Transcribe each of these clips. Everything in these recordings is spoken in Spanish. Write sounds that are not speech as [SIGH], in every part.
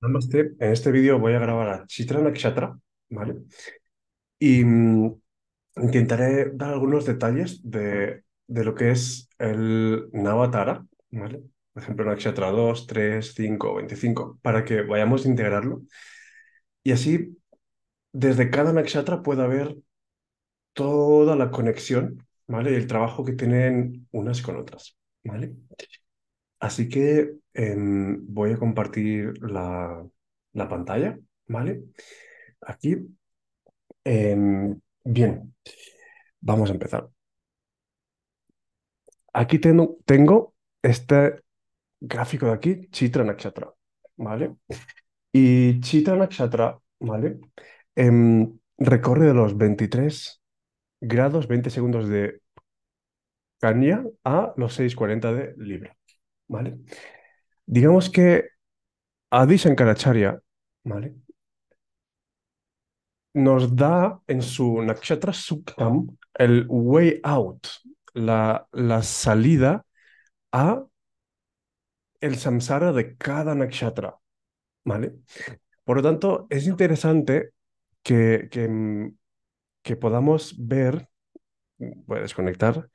Namaste. En este vídeo voy a grabar a Chitra Nakshatra, ¿vale? Y mm, intentaré dar algunos detalles de, de lo que es el Navatara, ¿vale? Por ejemplo, Nakshatra 2, 3, 5, 25, para que vayamos a integrarlo. Y así, desde cada Nakshatra pueda haber toda la conexión, ¿vale? Y el trabajo que tienen unas con otras, ¿vale? Así que em, voy a compartir la, la pantalla, ¿vale? Aquí. Em, bien, vamos a empezar. Aquí tengo, este gráfico de aquí, Chitra Nakshatra, ¿vale? Y Chitra Nakshatra, ¿vale? Em, recorre de los 23 grados, 20 segundos de Kanya a los 6.40 de Libra, ¿vale? Digamos que Adi Shankaracharya, ¿vale? Nos da en su Nakshatra Suktam el way out, la, la salida a el samsara de cada nakshatra, ¿vale? Por lo tanto, es interesante que, que, mm, que podamos ver, voy a desconectar,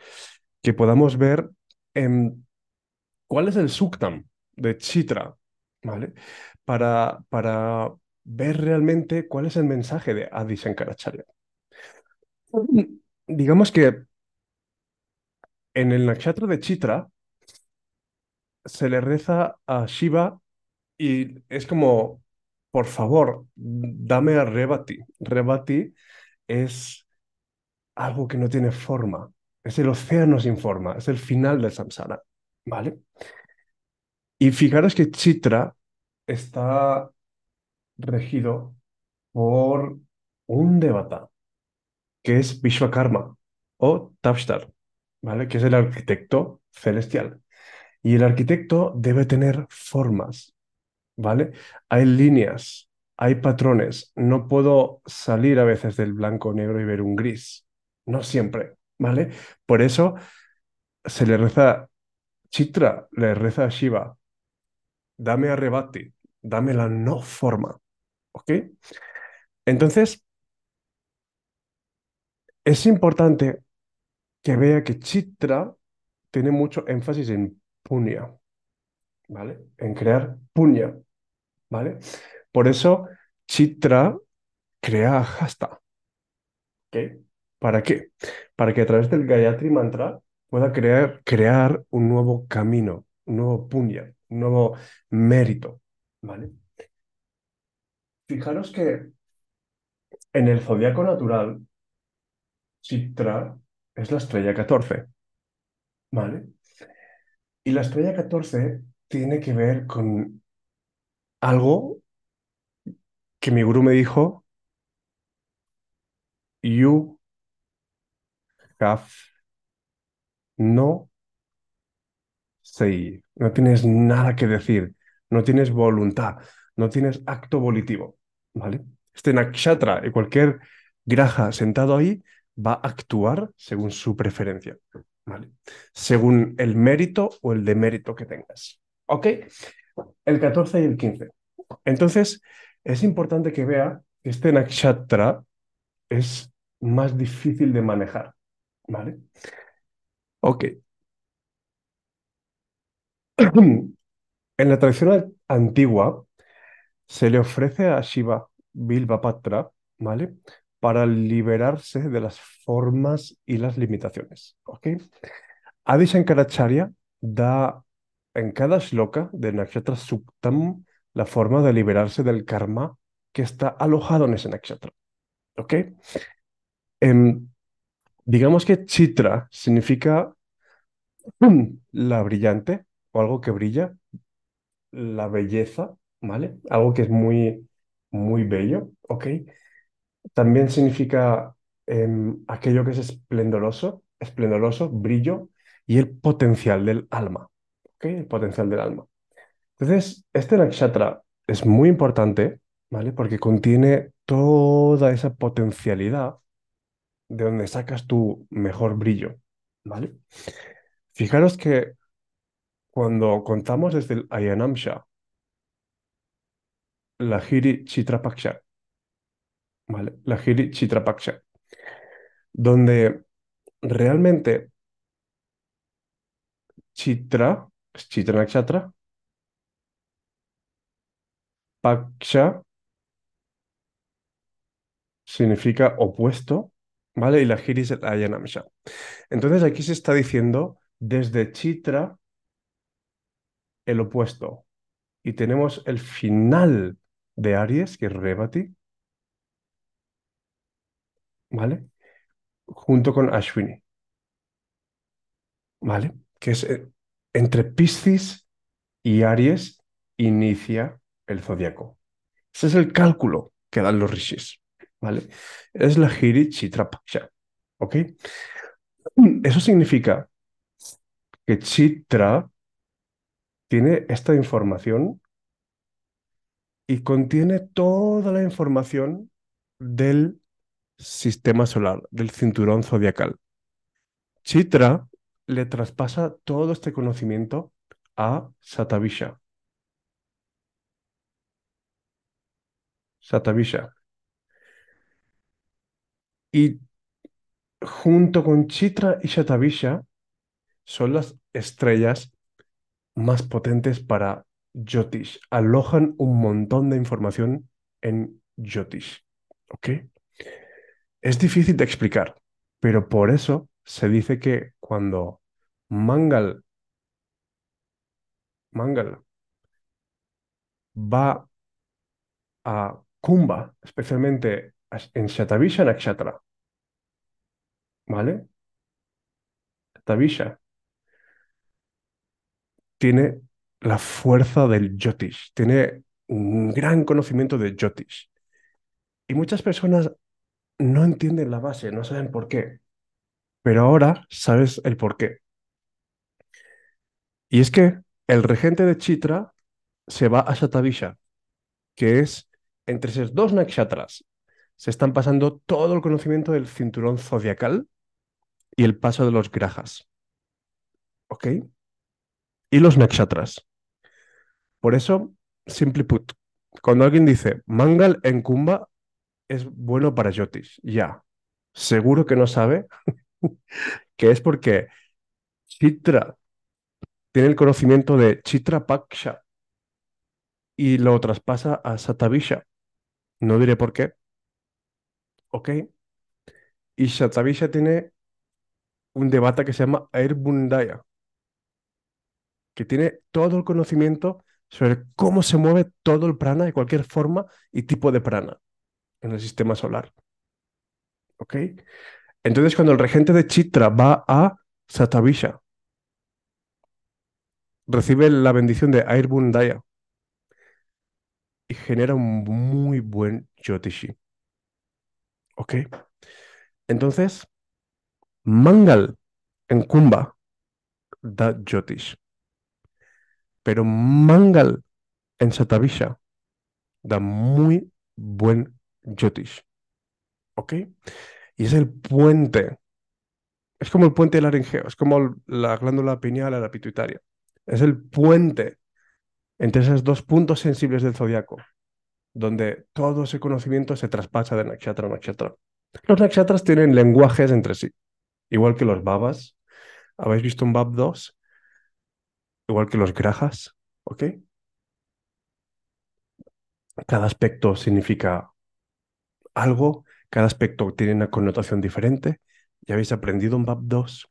que podamos ver em, cuál es el suktam de Chitra, ¿vale? Para, para ver realmente cuál es el mensaje de Adi Shankaracharya. Digamos que en el nakshatra de Chitra se le reza a Shiva y es como, por favor, dame a Rebati. Rebati es algo que no tiene forma, es el océano sin forma, es el final del samsara, ¿vale? Y fijaros que Chitra está regido por un devata, que es Vishwakarma o Tavshtar, ¿vale? Que es el arquitecto celestial. Y el arquitecto debe tener formas, ¿vale? Hay líneas, hay patrones. No puedo salir a veces del blanco negro y ver un gris. No siempre, ¿vale? Por eso se le reza, Chitra le reza a Shiva, dame a Rebati, dame la no forma, ¿ok? Entonces, es importante que vea que Chitra tiene mucho énfasis en punya, ¿vale? En crear punya, ¿vale? Por eso Chitra crea hasta. ¿ok? ¿Para qué? Para que a través del Gayatri Mantra pueda crear, crear un nuevo camino, un nuevo punya, un nuevo mérito, ¿vale? Fijaros que en el zodiaco natural, Chitra es la estrella 14, ¿vale? Y la estrella 14 tiene que ver con algo que mi gurú me dijo, you have no say, no tienes nada que decir, no tienes voluntad, no tienes acto volitivo, ¿vale? Este nakshatra y cualquier graja sentado ahí va a actuar según su preferencia, ¿vale? Según el mérito o el demérito que tengas, ¿ok? El 14 y el 15. Entonces, es importante que vea que este nakshatra es más difícil de manejar, ¿vale? Ok. [CLEARS THROAT] En la tradición antigua se le ofrece a Shiva Bilvapatra, ¿vale? Para liberarse de las formas y las limitaciones, ¿ok? Adi Shankaracharya da en cada shloka de Nakshatra Suktam la forma de liberarse del karma que está alojado en ese nakshatra, ¿ok? Em, digamos que Chitra significa la brillante o algo que brilla, la belleza, ¿vale? Algo que es muy, muy bello, ¿ok? También significa em, aquello que es esplendoroso, esplendoroso, brillo y el potencial del alma, ¿ok? El potencial del alma. Entonces, este nakshatra es muy importante, ¿vale? Porque contiene toda esa potencialidad de donde sacas tu mejor brillo, ¿vale? Fijaros que cuando contamos desde el Ayanamsha la Giri Chitra Paksha, ¿vale? La Giri Chitra Paksha, donde realmente Chitra, Chitra Nakshatra, Paksha significa opuesto, ¿vale? Y la Giri es el Ayanamsha. Entonces aquí se está diciendo desde Chitra el opuesto. Y tenemos el final de Aries, que es Revati, ¿vale? Junto con Ashwini, ¿vale? Que es eh, entre Piscis y Aries inicia el zodiaco. Ese es el cálculo que dan los rishis, ¿vale? Es la Giri Chitra Paksha, ¿ok? Eso significa que Chitra tiene esta información y contiene toda la información del sistema solar, del cinturón zodiacal. Chitra le traspasa todo este conocimiento a Satavisha. Satavisha. Y junto con Chitra y Satavisha son las estrellas más potentes para Jyotish. Alojan un montón de información en Jyotish. ¿Ok? Es difícil de explicar, pero por eso se dice que cuando Mangal, Mangal va a Kumbha, especialmente en Shatavisha Nakshatra, ¿vale? Shatavisha tiene la fuerza del Jyotish, tiene un gran conocimiento de Jyotish. Y muchas personas no entienden la base, no saben por qué. Pero ahora sabes el por qué. Y es que el regente de Chitra se va a Shatavisha, que es entre esos dos nakshatras. Se están pasando todo el conocimiento del cinturón zodiacal y el paso de los grajas. ¿Ok? Y los nakshatras. Por eso, simply put, cuando alguien dice Mangal en Kumbha es bueno para Jyotish, ya. Seguro que no sabe [LAUGHS] que es porque Chitra tiene el conocimiento de Chitra Paksha y lo traspasa a Satavisha. No diré por qué. ¿Ok? Y Satavisha tiene un debate que se llama Airbundaya, que tiene todo el conocimiento sobre cómo se mueve todo el prana de cualquier forma y tipo de prana en el sistema solar. ¿Ok? Entonces, cuando el regente de Chitra va a Satavisha, recibe la bendición de Airbundaya y genera un muy buen Jyotishi. ¿Ok? Entonces, Mangal en Kumbha da Jyotish. Pero Mangal en Satavisha da muy buen Jyotish. ¿Ok? Y es el puente. Es como el puente del laringeo, es como la glándula pineal a la pituitaria. Es el puente entre esos dos puntos sensibles del zodiaco, donde todo ese conocimiento se traspasa de nakshatra a nakshatra. Los nakshatras tienen lenguajes entre sí, igual que los babas. ¿Habéis visto un bab 2? Igual que los grajas, ¿ok? Cada aspecto significa algo, cada aspecto tiene una connotación diferente. Ya habéis aprendido en BAP 2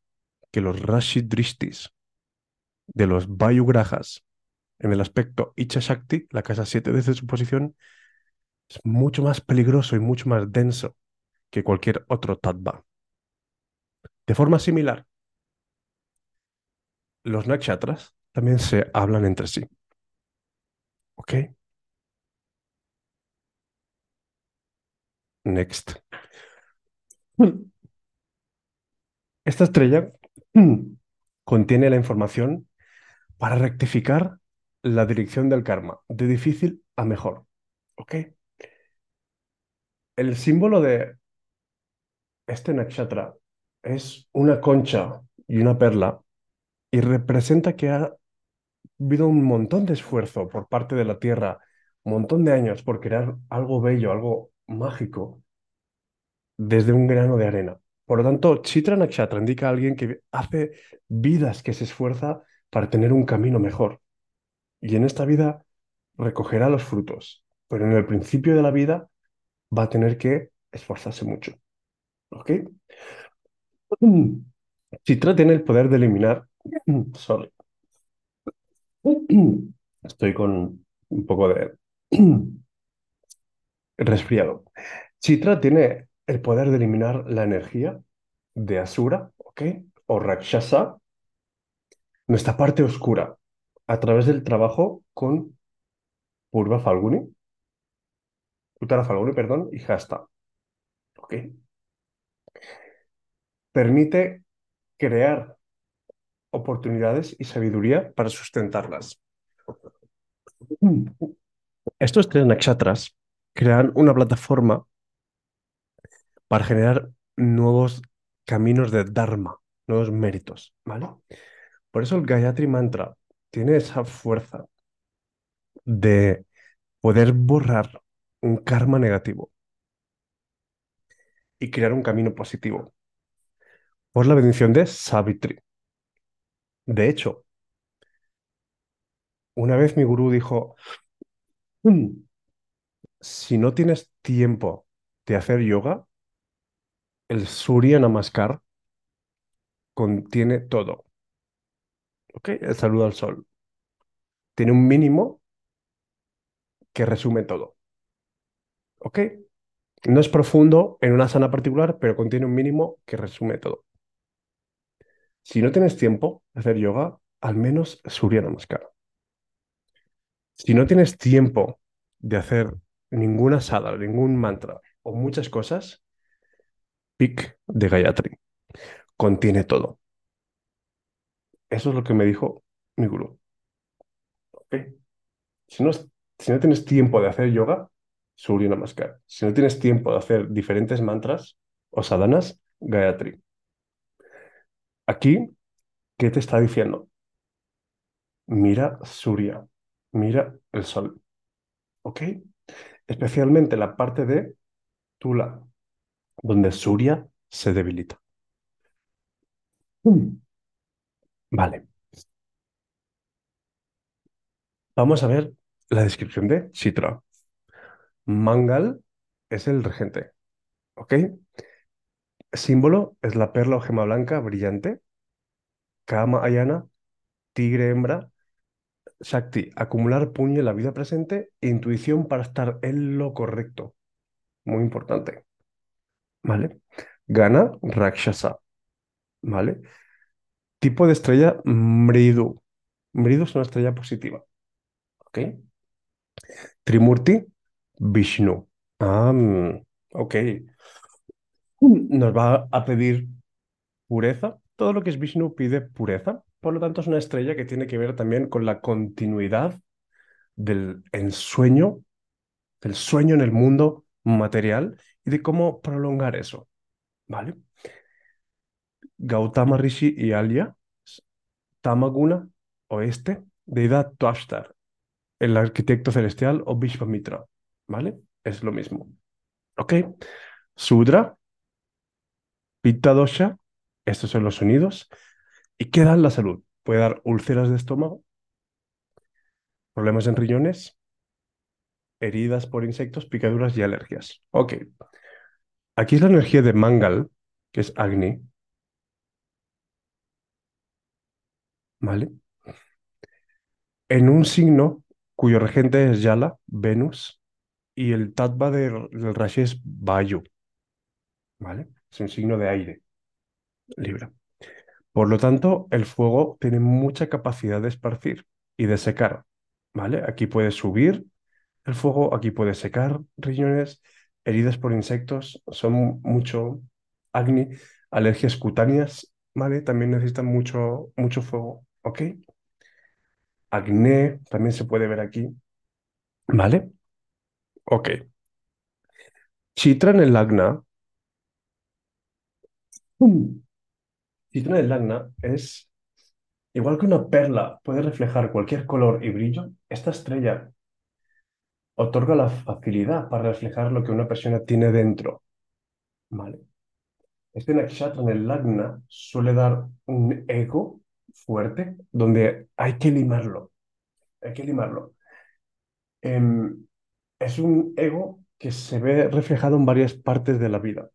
que los Rashi Drishtis de los Vayu Grajas en el aspecto Icha Shakti, la casa 7 desde su posición, es mucho más peligroso y mucho más denso que cualquier otro Tattva. De forma similar, los nakshatras también se hablan entre sí. ¿Ok? Next. Esta estrella [CLEARS THROAT] contiene la información para rectificar la dirección del karma, de difícil a mejor. ¿Ok? El símbolo de este nakshatra es una concha y una perla y representa que ha habido un montón de esfuerzo por parte de la Tierra un montón de años por crear algo bello, algo mágico, desde un grano de arena. Por lo tanto, Chitra Nakshatra indica a alguien que hace vidas que se esfuerza para tener un camino mejor. Y en esta vida recogerá los frutos, pero en el principio de la vida va a tener que esforzarse mucho. ¿Ok? [CLEARS THROAT] Chitra tiene el poder de eliminar. [CLEARS THROAT] Sorry. [CLEARS THROAT] Estoy con un poco de resfriado. Chitra tiene el poder de eliminar la energía de Asura, ¿ok? O Rakshasa, nuestra parte oscura, a través del trabajo con Purva Falguni, Uttara Falguni, perdón, y Hasta. ¿Ok? Permite crear oportunidades y sabiduría para sustentarlas. Estos tres nakshatras crean una plataforma para generar nuevos caminos de Dharma, nuevos méritos, ¿vale? Por eso el Gayatri Mantra tiene esa fuerza de poder borrar un karma negativo y crear un camino positivo por la bendición de Savitri. De hecho, una vez mi gurú dijo, "Mm, si no tienes tiempo de hacer yoga, el Surya Namaskar contiene todo. El saludo al sol. Tiene un mínimo que resume todo. No es profundo en una sana particular, pero contiene un mínimo que resume todo. Si no tienes tiempo de hacer yoga, al menos Surya Namaskar. Si no tienes tiempo de hacer ninguna sadhana, ningún mantra o muchas cosas, pic de Gayatri. Contiene todo. Eso es lo que me dijo mi gurú. ¿Ok? Si no, si no tienes tiempo de hacer yoga, Surya Namaskar. Si no tienes tiempo de hacer diferentes mantras o sadhanas, Gayatri. Aquí, ¿qué te está diciendo? Mira Surya, mira el sol. ¿Ok? Especialmente la parte de Tula, donde Surya se debilita. Mm. Vale. Vamos a ver la descripción de Chitra. Mangal es el regente. ¿Ok? Símbolo es la perla o gema blanca brillante. Kama Ayana, tigre hembra. Shakti, acumular puño en la vida presente. Intuición para estar en lo correcto. Muy importante. ¿Vale? Gana Rakshasa. ¿Vale? Tipo de estrella Mridu. Mridu es una estrella positiva. ¿Ok? Trimurti, Vishnu. Ah, mm, ok. Nos va a pedir pureza. Todo lo que es Vishnu pide pureza. Por lo tanto, es una estrella que tiene que ver también con la continuidad del ensueño, del sueño en el mundo material y de cómo prolongar eso. ¿Vale? Gautama Rishi y Alia, Tamaguna, oeste, deidad Tuashtar, el arquitecto celestial o Vishvamitra, ¿vale? Es lo mismo. ¿Ok? Sudra, Pitta Dosha, estos son los sonidos. ¿Y qué dan la salud? Puede dar úlceras de estómago, problemas en riñones, heridas por insectos, picaduras y alergias. Ok. Aquí es la energía de Mangal, que es Agni. ¿Vale? En un signo cuyo regente es Yala, Venus, y el Tattva del, del Rashi es Vayu. ¿Vale? Es un signo de aire, Libra. Por lo tanto, el fuego tiene mucha capacidad de esparcir y de secar. ¿Vale? Aquí puede subir el fuego, aquí puede secar riñones, heridas por insectos, son mucho acné, alergias cutáneas, ¿vale? También necesitan mucho, mucho fuego, ¿ok? Acné también se puede ver aquí, ¿vale? Ok. Chitra en el Lagna. Chitra Lagna es igual que una perla puede reflejar cualquier color y brillo. Esta estrella otorga la facilidad para reflejar lo que una persona tiene dentro, ¿vale? Este nakshatra en el lagna suele dar un ego fuerte donde hay que limarlo, hay que limarlo. Em, es un ego que se ve reflejado en varias partes de la vida.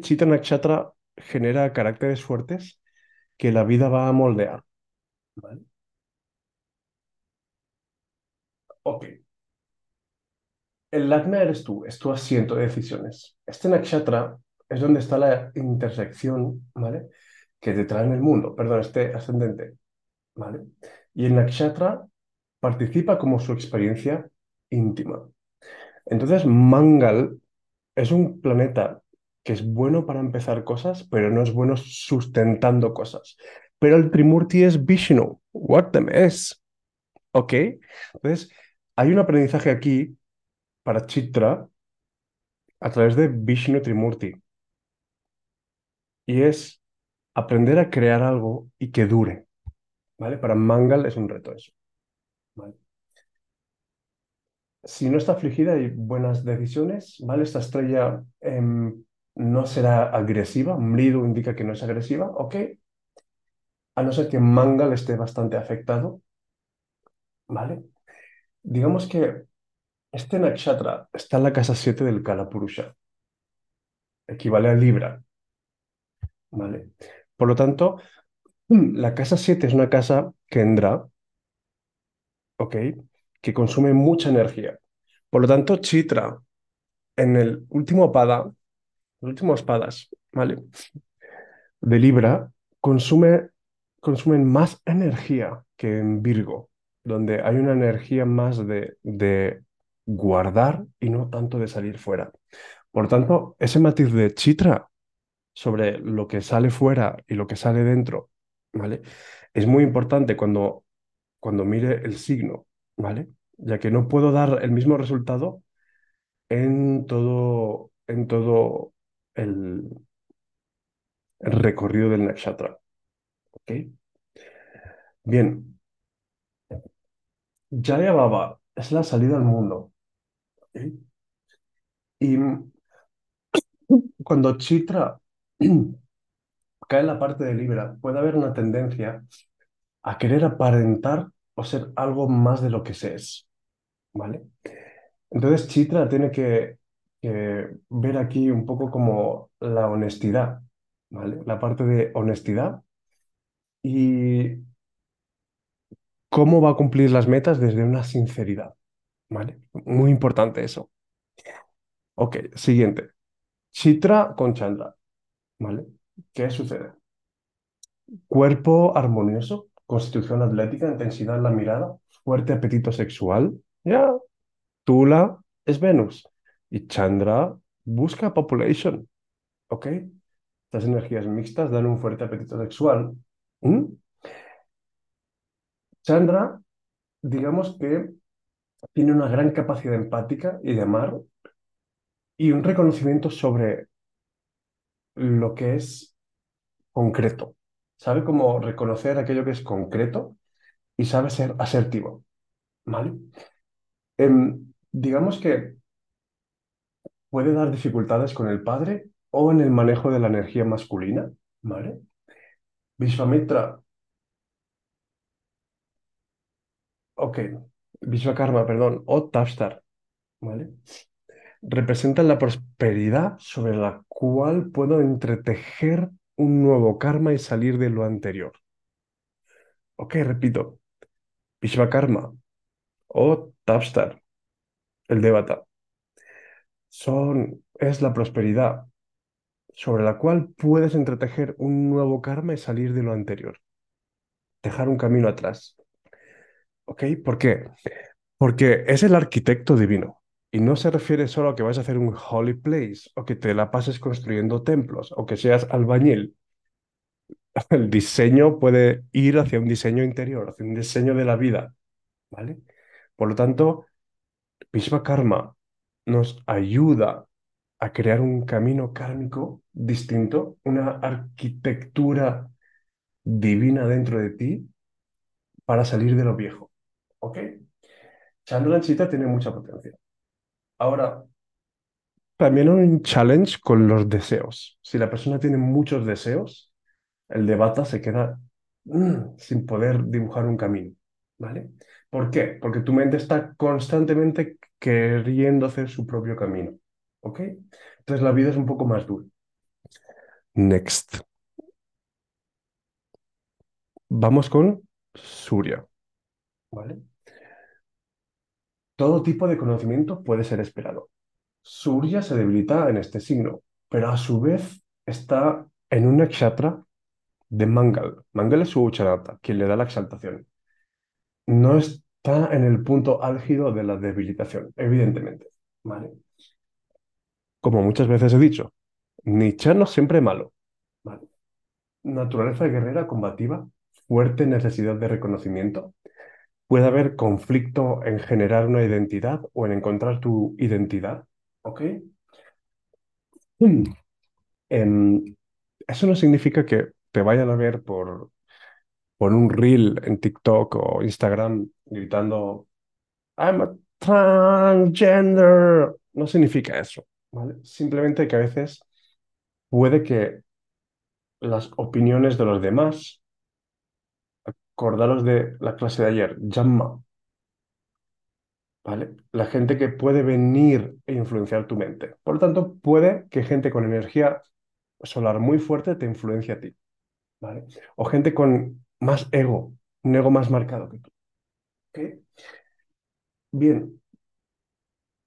Chita Nakshatra genera caracteres fuertes que la vida va a moldear. ¿vale? Ok. El lagna eres tú, es tu asiento de decisiones. Este nakshatra es donde está la intersección, ¿vale? Que te trae en el mundo, perdón, este ascendente, ¿vale? Y el nakshatra participa como su experiencia íntima. Entonces, Mangal es un planeta que es bueno para empezar cosas, pero no es bueno sustentando cosas. Pero el Trimurti es Vishnu. What the mess. ¿Ok? Entonces, hay un aprendizaje aquí para Chitra a través de Vishnu Trimurti. Y es aprender a crear algo y que dure. ¿Vale? Para Mangal es un reto eso. Si no está afligida, hay buenas decisiones, ¿vale? Esta estrella em, no será agresiva, Mridu indica que no es agresiva, ¿ok? A no ser que Mangal esté bastante afectado, ¿vale? Digamos que este nakshatra está en la casa 7 del Kalapurusha, equivale a Libra, ¿vale? Por lo tanto, la casa 7 es una casa Kendra, ¿ok? Que consume mucha energía. Por lo tanto, Chitra, en el último pada, los últimos padas, ¿vale? De Libra, consume, consumen más energía que en Virgo, donde hay una energía más de, de guardar y no tanto de salir fuera. Por tanto, ese matiz de Chitra sobre lo que sale fuera y lo que sale dentro, ¿vale? Es muy importante cuando, cuando mire el signo, ¿vale? Ya que no puedo dar el mismo resultado en todo, en todo el, recorrido del nakshatra. ¿Ok? Bien. Jaya Baba es la salida al mundo. ¿ok? Y cuando Chitra [CLEARS THROAT] cae en la parte de Libra, puede haber una tendencia a querer aparentar o ser algo más de lo que se es. ¿Vale? Entonces Chitra tiene que, que ver aquí un poco como la honestidad, ¿vale? La parte de honestidad y cómo va a cumplir las metas desde una sinceridad, ¿vale? Muy importante eso. Ok, siguiente. Chitra con Chandra, ¿vale? ¿Qué sucede? Cuerpo armonioso, constitución atlética, intensidad en la mirada, fuerte apetito sexual. Ya, Tula es Venus y Chandra busca population, ¿ok? Estas energías mixtas dan un fuerte apetito sexual. Chandra, digamos que tiene una gran capacidad empática y de amar y un reconocimiento sobre lo que es concreto. Sabe cómo reconocer aquello que es concreto y sabe ser asertivo. ¿Vale? Em, digamos que puede dar dificultades con el padre o en el manejo de la energía masculina. ¿Vale? Vishvamitra. Ok. Vishvakarma, perdón. O Tavstar. ¿Vale? Representan la prosperidad sobre la cual puedo entretejer un nuevo karma y salir de lo anterior. Ok, repito. Vishvakarma o Tavstar, el Devata, son, es la prosperidad sobre la cual puedes entretejer un nuevo karma y salir de lo anterior. Dejar un camino atrás. ¿Ok? ¿Por qué? Porque es el arquitecto divino. Y no se refiere solo a que vas a hacer un holy place o que te la pases construyendo templos o que seas albañil. [LAUGHS] El diseño puede ir hacia un diseño interior, hacia un diseño de la vida. ¿Vale? Por lo tanto, Karma nos ayuda a crear un camino kármico distinto, una arquitectura divina dentro de ti para salir de lo viejo. ¿Ok? Chandra Chita tiene mucha potencia. Ahora, también hay un challenge con los deseos. Si la persona tiene muchos deseos, el de Bata se queda mm, sin poder dibujar un camino, ¿vale? ¿Por qué? Porque tu mente está constantemente queriendo hacer su propio camino, ¿ok? Entonces la vida es un poco más dura. Next. Vamos con Surya, ¿vale? Todo tipo de conocimiento puede ser esperado. Surya se debilita en este signo, pero a su vez está en un nakshatra de Mangal. Mangal es su uchanata, quien le da la exaltación. No está en el punto álgido de la debilitación, evidentemente. Como muchas veces he dicho, Nietzsche no siempre malo. Naturaleza guerrera combativa, fuerte necesidad de reconocimiento. Puede haber conflicto en generar una identidad o en encontrar tu identidad. ¿Ok? Mm. Em, eso no significa que te vayan a ver por, por un reel en TikTok o Instagram gritando I'm a transgender. No significa eso, ¿vale? Simplemente que a veces puede que las opiniones de los demás, acordaros de la clase de ayer, Jamma, ¿vale? La gente que puede venir e influenciar tu mente. Por lo tanto, puede que gente con energía solar muy fuerte te influencie a ti, ¿vale? O gente con más ego, un ego más marcado que tú. Bien,